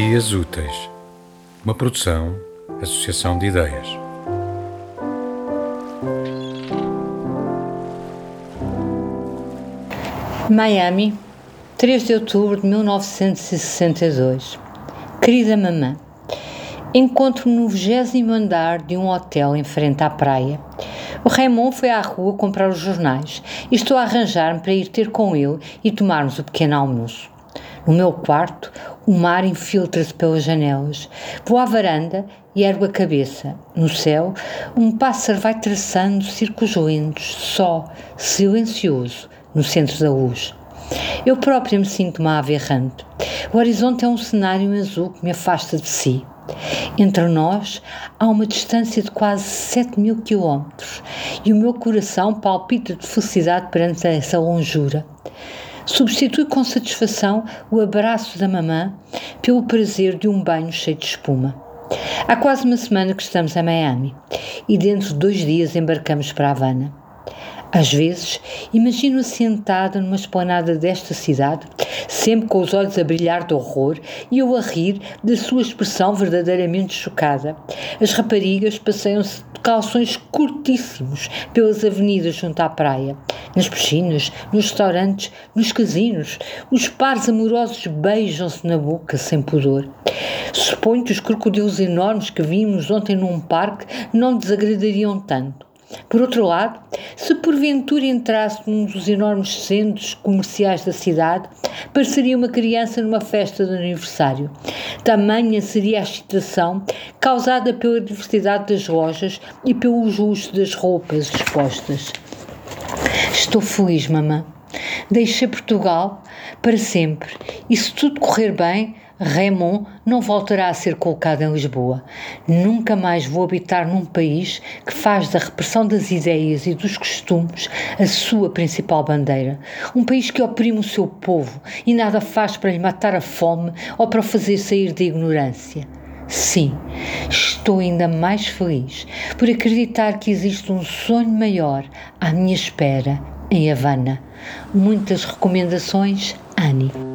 Dias Úteis, uma produção, associação de ideias. Miami, 3 de outubro de 1962. Querida mamã, encontro-me no 20 andar de um hotel em frente à praia. O Raymond foi à rua comprar os jornais e estou a arranjar-me para ir ter com ele e tomarmos o pequeno almoço. No meu quarto, o mar infiltra-se pelas janelas. Vou à varanda e ergo a cabeça. No céu, um pássaro vai traçando círculos lentos, só, silencioso, no centro da luz. Eu própria me sinto uma ave errante. O horizonte é um cenário azul que me afasta de si. Entre nós há uma distância de quase 7 mil quilómetros e o meu coração palpita de felicidade perante essa longura substitui com satisfação o abraço da mamã pelo prazer de um banho cheio de espuma. Há quase uma semana que estamos a Miami e dentro de dois dias embarcamos para Havana. Às vezes, imagino-a sentada numa esplanada desta cidade, sempre com os olhos a brilhar de horror e eu a rir da sua expressão verdadeiramente chocada. As raparigas passeiam-se de calções curtíssimos pelas avenidas junto à praia, nas piscinas, nos restaurantes, nos casinos. Os pares amorosos beijam-se na boca sem pudor. Suponho que os crocodilos enormes que vimos ontem num parque não desagradariam tanto. Por outro lado, se porventura entrasse num dos enormes centros comerciais da cidade, pareceria uma criança numa festa de aniversário. Tamanha seria a excitação causada pela diversidade das lojas e pelo luxo das roupas expostas. Estou feliz, mamã. Deixei Portugal para sempre e se tudo correr bem, Raymond não voltará a ser colocado em Lisboa. Nunca mais vou habitar num país que faz da repressão das ideias e dos costumes a sua principal bandeira. Um país que oprime o seu povo e nada faz para lhe matar a fome ou para o fazer sair da ignorância. Sim, estou ainda mais feliz por acreditar que existe um sonho maior à minha espera em Havana. Muitas recomendações, Annie.